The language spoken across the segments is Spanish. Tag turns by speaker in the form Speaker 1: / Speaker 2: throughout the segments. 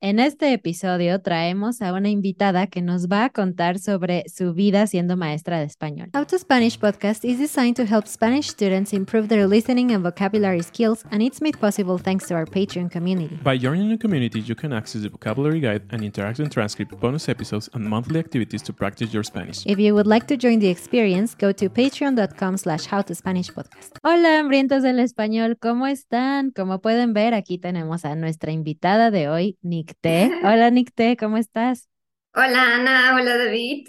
Speaker 1: En este episodio traemos a una invitada que nos va a contar sobre su vida siendo maestra de español. How to Spanish podcast is designed to help Spanish students improve their listening and vocabulary skills, and it's made possible thanks to our Patreon community.
Speaker 2: By joining the community, you can access the vocabulary guide and interactive transcript, bonus episodes, and monthly activities to practice your Spanish.
Speaker 1: If you would like to join the experience, go to patreon.com slash howtospanishpodcast. Hola, hambrientos del español, ¿cómo están? Como pueden ver, aquí tenemos a nuestra invitada de hoy, Nick Nicté. Hola Nicté, ¿cómo estás?
Speaker 3: Hola Ana, hola David.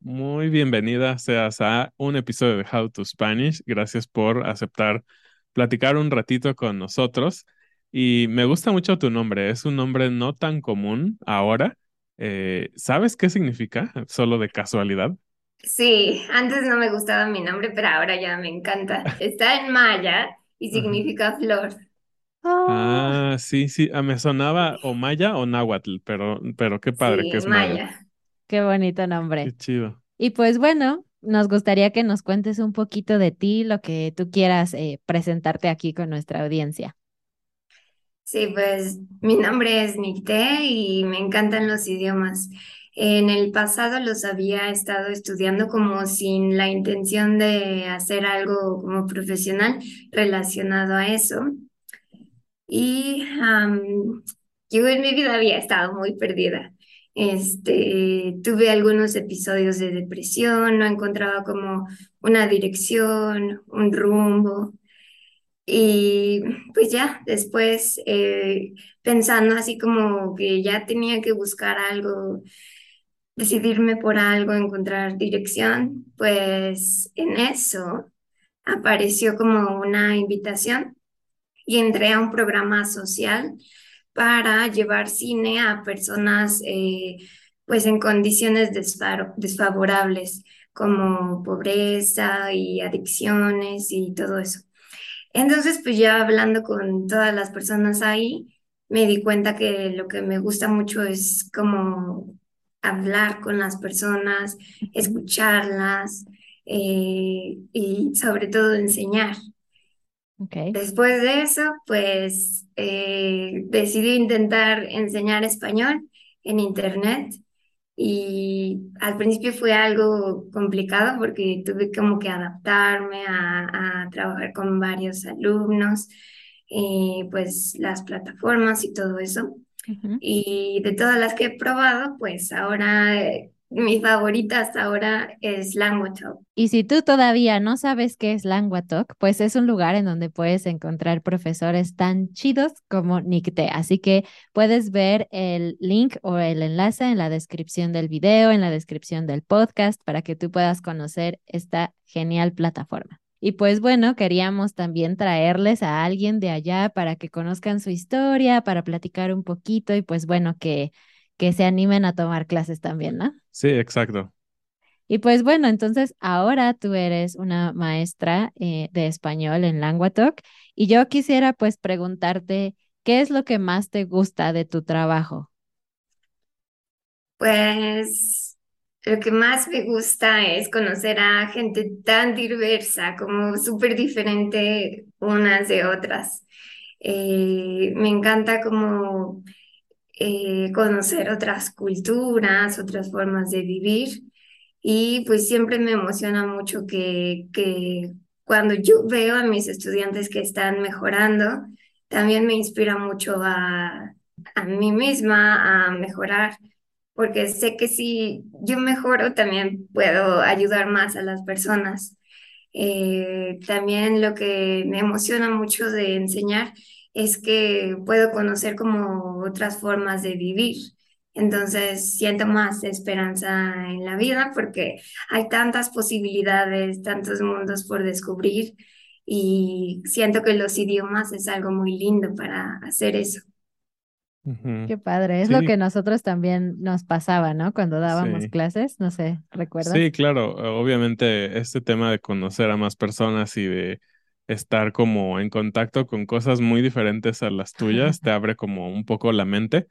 Speaker 2: Muy bienvenida seas a un episodio de How to Spanish. Gracias por aceptar platicar un ratito con nosotros. Y me gusta mucho tu nombre, es un nombre no tan común ahora. Eh, ¿sabes qué significa? Solo de casualidad.
Speaker 3: Sí, antes no me gustaba mi nombre, pero ahora ya me encanta. Está en maya y significa flor.
Speaker 2: Ah, sí, sí, ah, me sonaba o maya o náhuatl, pero, pero qué padre que es maya.
Speaker 1: Qué bonito nombre.
Speaker 2: Qué chido.
Speaker 1: Y pues bueno, nos gustaría que nos cuentes un poquito de ti, lo que tú quieras eh, presentarte aquí con nuestra audiencia.
Speaker 3: Sí, pues mi nombre es Nicté y me encantan los idiomas. En el pasado los había estado estudiando como sin la intención de hacer algo como profesional relacionado a eso. Y yo en mi vida había estado muy perdida. Este, tuve algunos episodios de depresión, no encontraba como una dirección, un rumbo. Y pues ya, después eh, pensando así como que ya tenía que buscar algo, decidirme por algo, encontrar dirección, pues en eso apareció como una invitación y entré a un programa social para llevar cine a personas eh, pues en condiciones desfavorables como pobreza y adicciones y todo eso. Entonces, pues ya hablando con todas las personas ahí, me di cuenta que lo que me gusta mucho es como hablar con las personas, escucharlas eh, y sobre todo enseñar. Después de eso, pues eh, decidí intentar enseñar español en internet y al principio fue algo complicado porque tuve como que adaptarme a, trabajar con varios alumnos, y pues las plataformas y todo eso. Y de todas las que he probado, pues ahora eh, mi favorita hasta ahora es Languatalk.
Speaker 1: Y si tú todavía no sabes qué es Languatalk, pues es un lugar en donde puedes encontrar profesores tan chidos como Nicte. Así que puedes ver el link o el enlace en la descripción del video, en la descripción del podcast, para que tú puedas conocer esta genial plataforma. Y pues bueno, queríamos también traerles a alguien de allá para que conozcan su historia, para platicar un poquito y pues bueno, que, que se animen a tomar clases también, ¿no?
Speaker 2: Sí, exacto.
Speaker 1: Y pues bueno, entonces ahora tú eres una maestra eh, de español en Languatalk y yo quisiera pues preguntarte, ¿qué es lo que más te gusta de tu trabajo?
Speaker 3: Pues lo que más me gusta es conocer a gente tan diversa, como súper diferente unas de otras. Eh, me encanta como eh, conocer otras culturas, otras formas de vivir y pues siempre me emociona mucho que, cuando yo veo a mis estudiantes que están mejorando, también me inspira mucho a, a mí misma a mejorar porque sé que si yo mejoro también puedo ayudar más a las personas. Eh, también lo que me emociona mucho de enseñar es que puedo conocer como otras formas de vivir. Entonces siento más esperanza en la vida porque hay tantas posibilidades, tantos mundos por descubrir y siento que los idiomas es algo muy lindo para hacer eso.
Speaker 1: Qué padre, es lo que nosotros también nos pasaba, ¿no? Cuando dábamos
Speaker 2: Sí.
Speaker 1: clases, no sé, ¿recuerdas?
Speaker 2: Sí, claro, obviamente este tema de conocer a más personas y de estar como en contacto con cosas muy diferentes a las tuyas te abre como un poco la mente.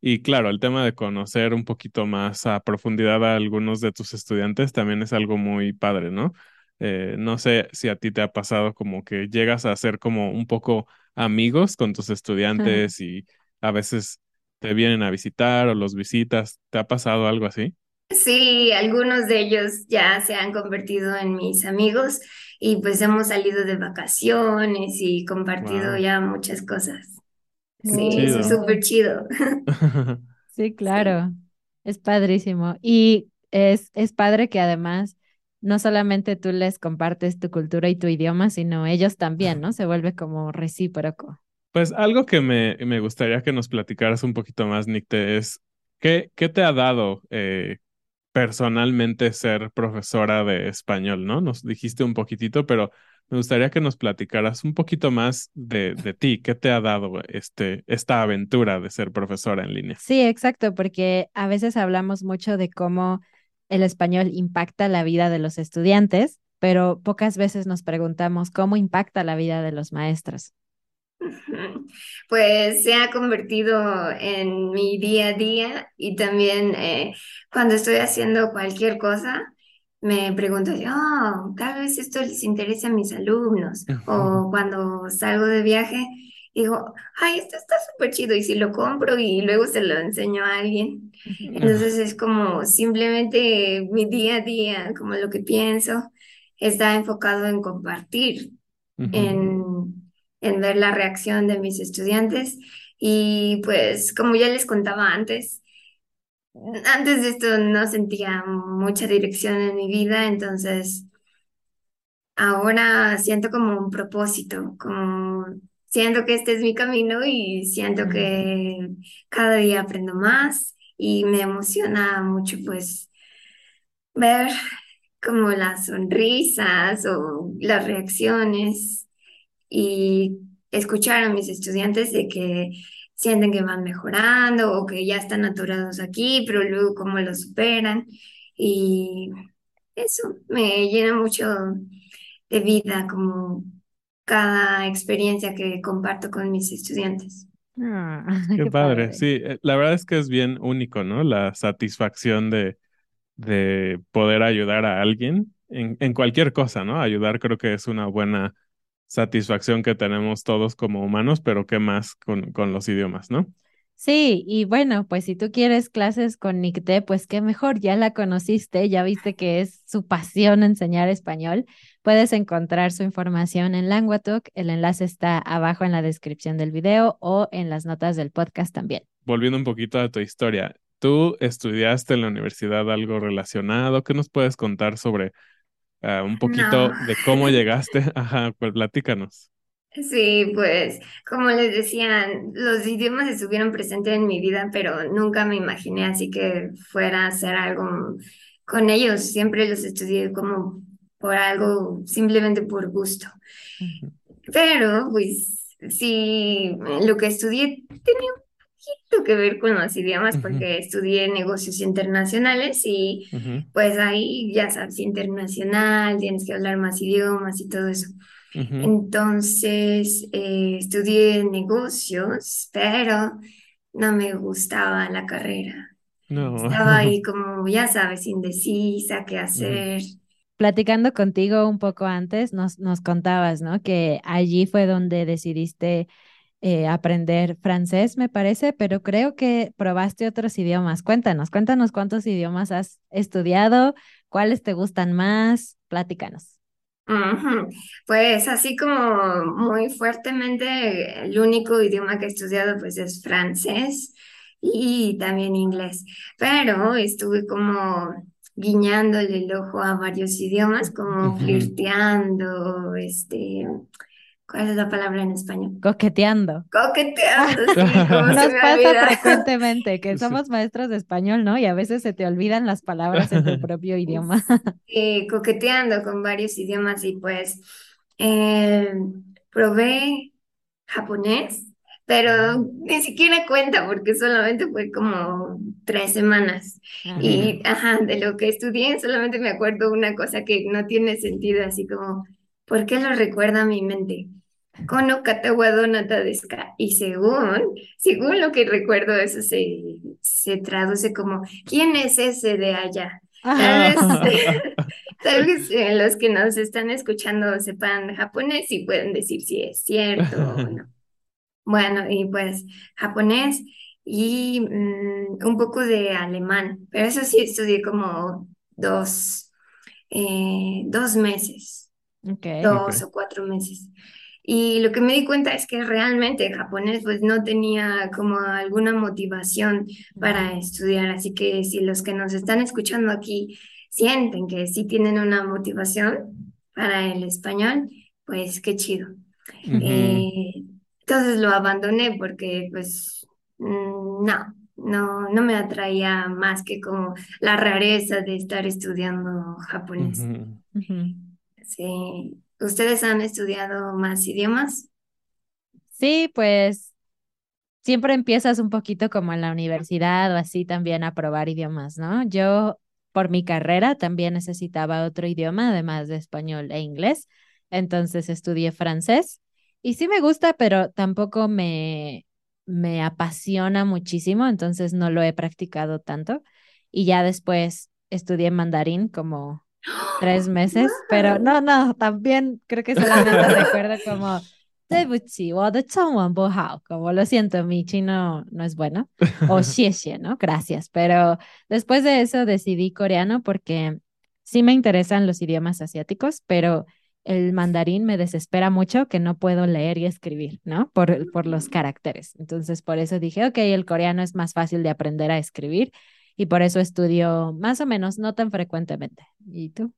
Speaker 2: Y claro, el tema de conocer un poquito más a profundidad a algunos de tus estudiantes también es algo muy padre, ¿no? Eh, no sé si a ti te ha pasado como que llegas a ser como un poco amigos con tus estudiantes y a veces te vienen a visitar o los visitas. ¿Te ha pasado algo así?
Speaker 3: Sí, algunos de ellos ya se han convertido en mis amigos y pues hemos salido de vacaciones y compartido
Speaker 2: Wow.
Speaker 3: ya muchas cosas. Sí,
Speaker 2: Chido.
Speaker 3: es súper chido.
Speaker 1: Sí, claro, es padrísimo. Y es, es padre que además no solamente tú les compartes tu cultura y tu idioma, sino ellos también, ¿no? Se vuelve como recíproco.
Speaker 2: Pues algo que me, me gustaría que nos platicaras un poquito más, Nicte, es ¿qué, qué te ha dado eh, personalmente ser profesora de español, ¿no? Nos dijiste un poquitito, pero me gustaría que nos platicaras un poquito más de, de ti. ¿Qué te ha dado este, esta aventura de ser profesora en línea?
Speaker 1: Sí, exacto, porque a veces hablamos mucho de cómo el español impacta la vida de los estudiantes, pero pocas veces nos preguntamos cómo impacta la vida de los maestros.
Speaker 3: Pues se ha convertido en mi día a día y también eh, cuando estoy haciendo cualquier cosa, me pregunto, oh, tal vez esto les interesa a mis alumnos. O cuando salgo de viaje, digo, ay, esto está súper chido y si lo compro y luego se lo enseño a alguien. Entonces es como simplemente mi día a día, como lo que pienso, está enfocado en compartir en, en ver la reacción de mis estudiantes. Y pues como ya les contaba antes, antes de esto no sentía mucha dirección en mi vida, entonces ahora siento como un propósito, como siento que este es mi camino y siento que cada día aprendo más y me emociona mucho pues ver como las sonrisas o las reacciones y escuchar a mis estudiantes de que sienten que van mejorando o que ya están atorados aquí, pero luego cómo lo superan. Y eso me llena mucho de vida, como cada experiencia que comparto con mis estudiantes.
Speaker 1: Ah,
Speaker 2: Qué padre. Sí, eh, la verdad es que es bien único, ¿no? La satisfacción de, de poder ayudar a alguien en, en cualquier cosa, ¿no? Ayudar creo que es una buena satisfacción que tenemos todos como humanos, pero qué más con, con los idiomas, ¿no?
Speaker 1: Sí, y bueno, pues si tú quieres clases con Nicté, pues qué mejor, ya la conociste, ya viste que es su pasión enseñar español. Puedes encontrar su información en Languatalk, el enlace está abajo en la descripción del video o en las notas del podcast también.
Speaker 2: Volviendo un poquito a tu historia, ¿tú estudiaste en la universidad algo relacionado? ¿Qué nos puedes contar sobre ah, un poquito
Speaker 3: No.
Speaker 2: de cómo llegaste? Ajá, pues platícanos.
Speaker 3: Sí, pues como les decía, los idiomas estuvieron presentes en mi vida, pero nunca me imaginé así que fuera a hacer algo con ellos. Siempre los estudié como por algo, simplemente por gusto. Pero pues sí, lo que estudié tenía un poquito que ver con los idiomas porque estudié negocios internacionales y
Speaker 2: ujú,
Speaker 3: pues ahí ya sabes, internacional, tienes que hablar más idiomas y todo eso.
Speaker 2: ujú.
Speaker 3: Entonces, eh, estudié negocios, pero no me gustaba la carrera.
Speaker 2: No.
Speaker 3: Estaba ahí como, ya sabes, indecisa, qué hacer.
Speaker 1: Platicando contigo un poco antes, nos, nos contabas, ¿no? Que allí fue donde decidiste eh, aprender francés, me parece, pero creo que probaste otros idiomas. Cuéntanos, cuéntanos cuántos idiomas has estudiado, cuáles te gustan más, platícanos.
Speaker 3: Pues así como muy fuertemente, el único idioma que he estudiado pues es francés y también inglés, pero estuve como guiñándole el ojo a varios idiomas, como flirteando, este, ¿cuál es la palabra en español?
Speaker 1: Coqueteando.
Speaker 3: Coqueteando, sí, como se
Speaker 1: Nos
Speaker 3: me
Speaker 1: pasa
Speaker 3: olvida.
Speaker 1: frecuentemente que
Speaker 2: Sí.
Speaker 1: somos maestros de español, ¿no? Y a veces se te olvidan las palabras en tu propio idioma.
Speaker 3: eh, coqueteando con varios idiomas y pues eh, probé japonés, pero ni siquiera cuenta porque solamente fue como tres semanas.
Speaker 1: Ajá.
Speaker 3: Y ajá, de lo que estudié solamente me acuerdo una cosa que no tiene sentido, así como, ¿por qué lo recuerda mi mente? Kono nata? Y según, según lo que recuerdo, eso se, se traduce como, ¿quién es ese de allá? Tal vez, tal vez eh, los que nos están escuchando sepan japonés y pueden decir si es cierto o no. Bueno, y pues japonés y mm, un poco de alemán, pero eso sí estudié como dos, eh, dos meses,
Speaker 1: Ok.
Speaker 3: dos o cuatro meses. Y lo que me di cuenta es que realmente el japonés pues no tenía como alguna motivación para estudiar, así que si los que nos están escuchando aquí sienten que sí tienen una motivación para el español, pues qué chido. Eh, entonces lo abandoné porque pues mm, no, no, no me atraía más que como la rareza de estar estudiando japonés. Sí. ¿Ustedes han estudiado más idiomas?
Speaker 1: Sí, pues siempre empiezas un poquito como en la universidad o así también a probar idiomas, ¿no? Yo por mi carrera también necesitaba otro idioma, además de español e inglés, entonces estudié francés y sí me gusta, pero tampoco me, me apasiona muchísimo, entonces no lo he practicado tanto y ya después estudié mandarín como tres meses, pero no, no, también creo que solamente recuerdo como como lo siento, mi chino no es bueno, o xie ¿no? Gracias, pero después de eso decidí coreano porque sí me interesan los idiomas asiáticos, pero el mandarín me desespera mucho que no puedo leer y escribir, ¿no? Por, por los mm. caracteres. Entonces, por eso dije, ok, el coreano es más fácil de aprender a escribir y por eso estudio más o menos, no tan frecuentemente. ¿Y tú?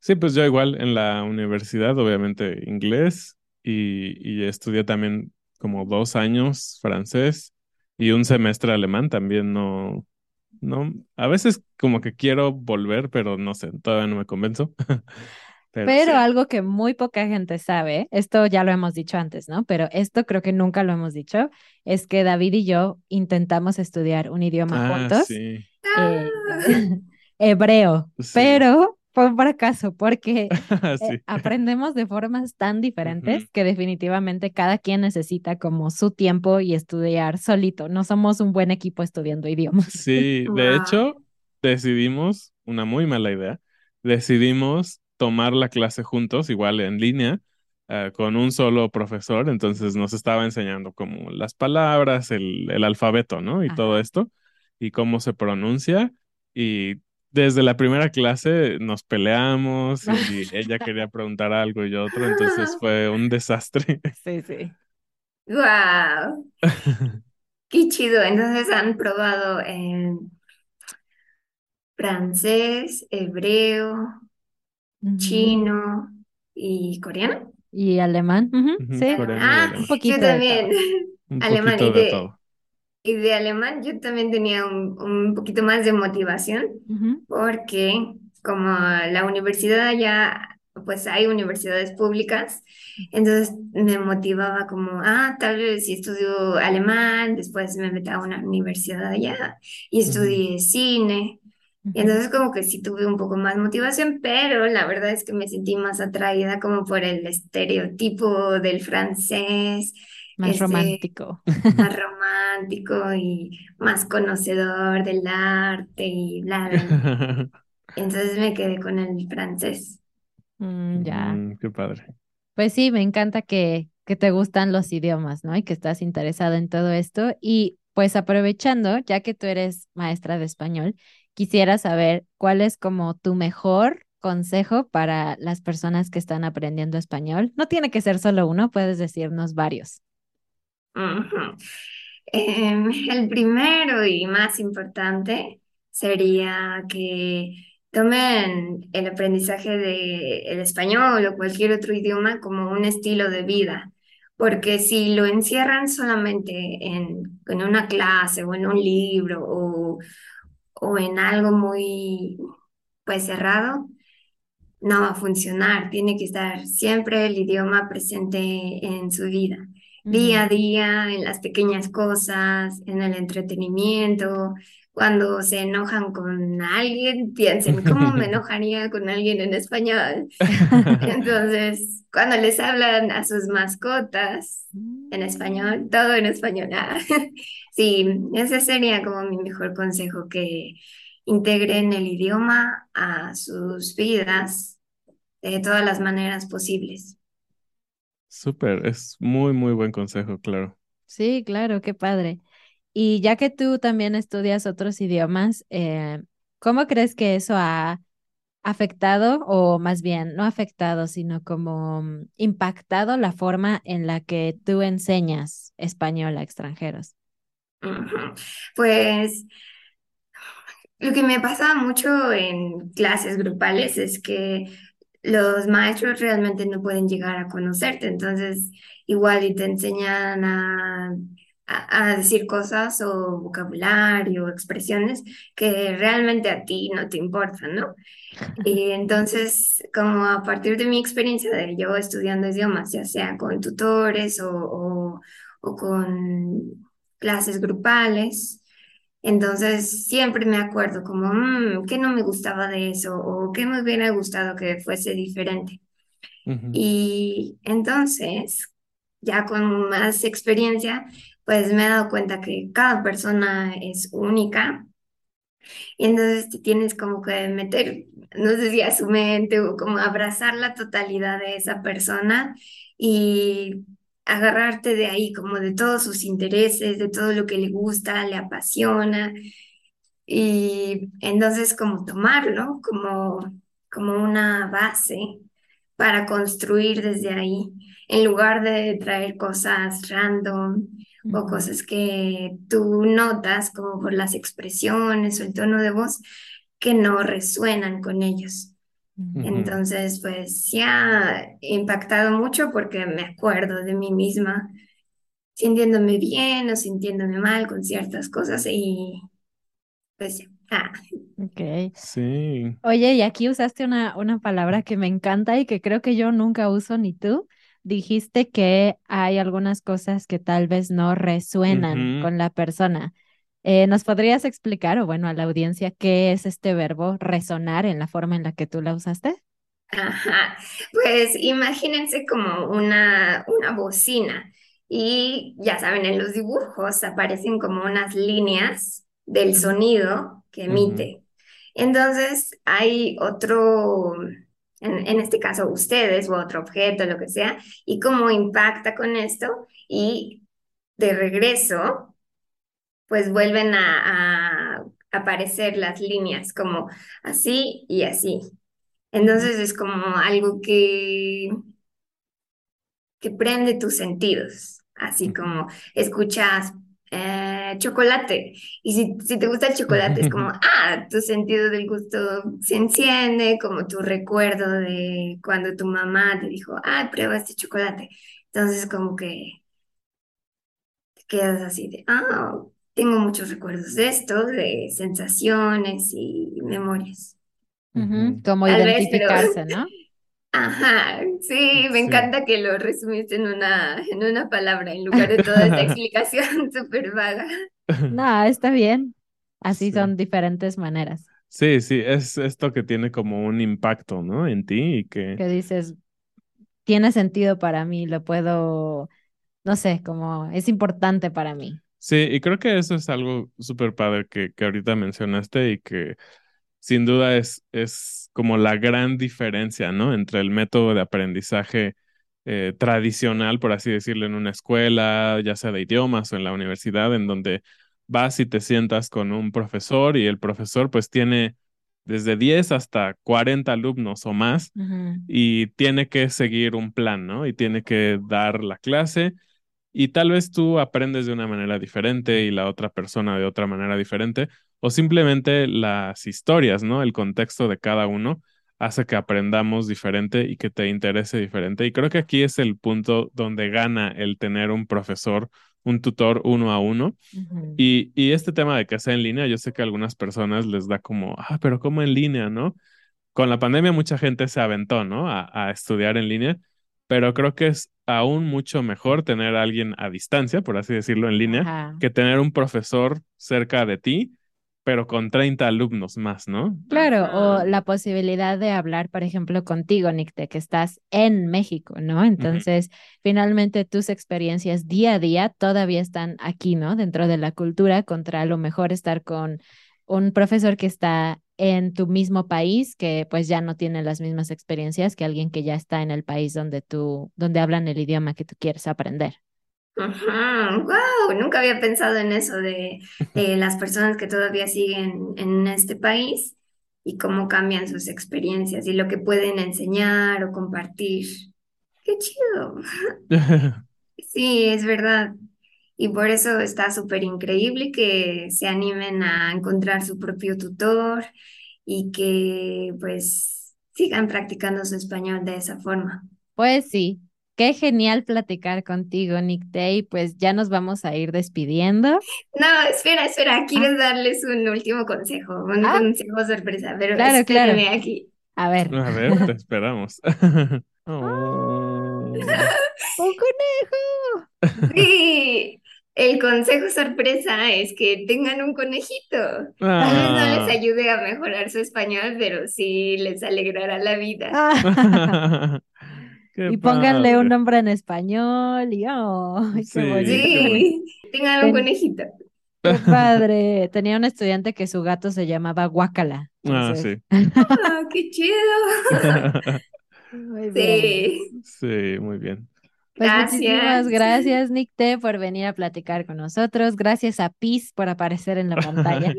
Speaker 2: Sí, pues yo igual en la universidad, obviamente inglés, y, y estudié también como dos años francés y un semestre alemán también no, no, a veces como que quiero volver, pero no sé, todavía no me convenzo, pero
Speaker 1: Pero
Speaker 2: sí.
Speaker 1: algo que muy poca gente sabe, esto ya lo hemos dicho antes, ¿no? Pero esto creo que nunca lo hemos dicho, es que David y yo intentamos estudiar un idioma
Speaker 2: Ah,
Speaker 1: juntos,
Speaker 2: sí,
Speaker 1: eh,
Speaker 3: Ah,
Speaker 1: hebreo,
Speaker 2: sí,
Speaker 1: pero fue un fracaso porque eh, aprendemos de formas tan diferentes que definitivamente cada quien necesita como su tiempo y estudiar solito. No somos un buen equipo estudiando idiomas.
Speaker 2: Sí, de
Speaker 3: wow.
Speaker 2: hecho, decidimos, una muy mala idea, decidimos tomar la clase juntos, igual en línea, eh, con un solo profesor, entonces nos estaba enseñando como las palabras, el, el alfabeto, ¿no? Y todo esto, y cómo se pronuncia, y desde la primera clase nos peleamos y ella quería preguntar algo y yo otro, entonces fue un desastre.
Speaker 3: Wow. qué chido. Entonces han probado en francés, hebreo, chino y coreano.
Speaker 1: Y alemán, sí.
Speaker 3: ah, un poquito. Yo también. alemán y de, y de alemán yo también tenía un, un poquito más de motivación porque como la universidad ya pues hay universidades públicas, entonces me motivaba como, ah, tal vez si estudio alemán, después me meto a una universidad allá y estudié cine. Y entonces como que sí tuve un poco más motivación, pero la verdad es que me sentí más atraída como por el estereotipo del francés.
Speaker 1: Más este, romántico.
Speaker 3: Más romántico y más conocedor del arte y bla, bla. Entonces me quedé con el francés.
Speaker 1: Mm, ya.
Speaker 2: Mm, qué padre.
Speaker 1: Pues sí, me encanta que, que te gustan los idiomas, ¿no? Y que estás interesado en todo esto. Y pues aprovechando, ya que tú eres maestra de español, quisiera saber cuál es como tu mejor consejo para las personas que están aprendiendo español. No tiene que ser solo uno, puedes decirnos varios.
Speaker 3: Em, el primero y más importante sería que tomen el aprendizaje del español o cualquier otro idioma como un estilo de vida, porque si lo encierran solamente en, en una clase o en un libro o, o en algo muy pues cerrado, no va a funcionar. Tiene que estar siempre el idioma presente en su vida, día a día, en las pequeñas cosas, en el entretenimiento, cuando se enojan con alguien, piensen, ¿cómo me enojaría con alguien en español? Entonces, cuando les hablan a sus mascotas en español, todo en español. Ah, sí, ese sería como mi mejor consejo, que integren el idioma a sus vidas de todas las maneras posibles.
Speaker 2: Súper, es muy, muy buen consejo, claro.
Speaker 1: Sí, claro, qué padre. Y ya que tú también estudias otros idiomas, eh, ¿cómo crees que eso ha afectado o más bien no afectado, sino como mm, impactado la forma en la que tú enseñas español a extranjeros?
Speaker 3: Pues lo que me pasa mucho en clases grupales es que los maestros realmente no pueden llegar a conocerte, entonces igual y te enseñan a a, decir cosas o vocabulario o expresiones que realmente a ti no te importan, ¿no? Y entonces, como a partir de mi experiencia de yo estudiando idiomas, ya sea con tutores o, o, con clases grupales, entonces siempre me acuerdo como, mmm, ¿qué no me gustaba de eso? O ¿qué me hubiera gustado que fuese diferente? Y entonces, ya con más experiencia, pues me he dado cuenta que cada persona es única. Y entonces te tienes como que meter, no sé si a su mente o como abrazar la totalidad de esa persona y agarrarte de ahí, como de todos sus intereses, de todo lo que le gusta, le apasiona. Y entonces como tomarlo como, como una base para construir desde ahí, en lugar de traer cosas random o cosas que tú notas como por las expresiones o el tono de voz que no resuenan con ellos. Entonces, pues sí ha impactado mucho porque me acuerdo de mí misma sintiéndome bien o sintiéndome mal con ciertas cosas y pues ah.
Speaker 1: Ok.
Speaker 2: Sí.
Speaker 1: Oye, y aquí usaste una, una palabra que me encanta y que creo que yo nunca uso ni tú, dijiste que hay algunas cosas que tal vez no resuenan con la persona. Eh, ¿Nos podrías explicar, o bueno, a la audiencia, qué es este verbo resonar en la forma en la que tú la usaste?
Speaker 3: Ajá, pues imagínense como una, una bocina y ya saben, en los dibujos aparecen como unas líneas del sonido que emite. Entonces hay otro, en, este caso ustedes o otro objeto, lo que sea, y cómo impacta con esto y de regreso, pues vuelven a, aparecer las líneas como así y así. Entonces es como algo que, que prende tus sentidos, así como escuchas eh, chocolate. Y si, si te gusta el chocolate, es como, ah, tu sentido del gusto se enciende, como tu recuerdo de cuando tu mamá te dijo, ah, prueba este chocolate. Entonces, como que te quedas así de, ah, tengo muchos recuerdos de esto, de sensaciones y memorias.
Speaker 1: Como identificarse, ¿no?
Speaker 3: Ajá, sí, me encanta que lo resumiste en una, en una palabra en lugar de toda esta explicación súper vaga.
Speaker 1: No, está bien. Así son diferentes maneras.
Speaker 2: Sí, sí, es esto que tiene como un impacto, ¿no? En ti y que...
Speaker 1: Que dices, tiene sentido para mí, lo puedo, no sé, como es importante para mí.
Speaker 2: Sí, y creo que eso es algo súper padre que, que ahorita mencionaste y que sin duda es, es como la gran diferencia, ¿no? Entre el método de aprendizaje eh, tradicional, por así decirlo, en una escuela, ya sea de idiomas o en la universidad, en donde vas y te sientas con un profesor y el profesor pues tiene desde 10 hasta 40 alumnos o más y tiene que seguir un plan, ¿no? Y tiene que dar la clase y tal vez tú aprendes de una manera diferente y la otra persona de otra manera diferente, o simplemente las historias, ¿no? El contexto de cada uno hace que aprendamos diferente y que te interese diferente. Y creo que aquí es el punto donde gana el tener un profesor, un tutor uno a uno. y, y, este tema de que sea en línea, yo sé que a algunas personas les da como, ah, pero ¿cómo en línea, no? Con la pandemia mucha gente se aventó, ¿no? A, a estudiar en línea, pero creo que es aún mucho mejor tener a alguien a distancia, por así decirlo, en línea, que tener un profesor cerca de ti pero con 30 alumnos más, ¿no?
Speaker 1: Claro, o la posibilidad de hablar, por ejemplo, contigo, Nick, de que estás en México, ¿no? Entonces, finalmente tus experiencias día a día todavía están aquí, ¿no? Dentro de la cultura, contra a lo mejor estar con un profesor que está en tu mismo país, que pues ya no tiene las mismas experiencias que alguien que ya está en el país donde tú, donde hablan el idioma que tú quieres aprender.
Speaker 3: Wow, nunca había pensado en eso de, las personas que todavía siguen en este país y cómo cambian sus experiencias y lo que pueden enseñar o compartir. Qué chido. Sí, es verdad. Y por eso está súper increíble que se animen a encontrar su propio tutor y que pues sigan practicando su español de esa forma.
Speaker 1: Pues sí, Qué genial platicar contigo, Nick Day. Pues ya nos vamos a ir despidiendo.
Speaker 3: No, espera, espera. Quiero ah. darles un último consejo, un ah. consejo sorpresa, pero
Speaker 1: claro, claro.
Speaker 3: aquí.
Speaker 1: A ver.
Speaker 2: A ver, te esperamos.
Speaker 1: oh. ¡Un conejo!
Speaker 3: Sí, el consejo sorpresa es que tengan un conejito. Tal vez no les ah. ayude a mejorar su español, pero sí les alegrará la vida.
Speaker 1: Y pónganle un nombre en español y oh,
Speaker 3: sí, tengan un conejito.
Speaker 1: Qué padre. Tenía un estudiante que su gato se llamaba Guacala.
Speaker 2: Ah, sí.
Speaker 3: Ah, qué chido.
Speaker 1: muy sí.
Speaker 2: Sí, muy bien.
Speaker 1: Pues gracias. gracias, Nick T, por venir a platicar con nosotros. Gracias a Piz por aparecer en la pantalla.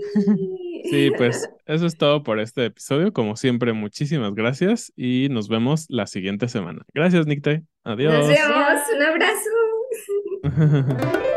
Speaker 2: Sí, pues eso es todo por este episodio. Como siempre, muchísimas gracias y nos vemos la siguiente semana. Gracias, Nick T. Adiós.
Speaker 3: Nos vemos. Un abrazo.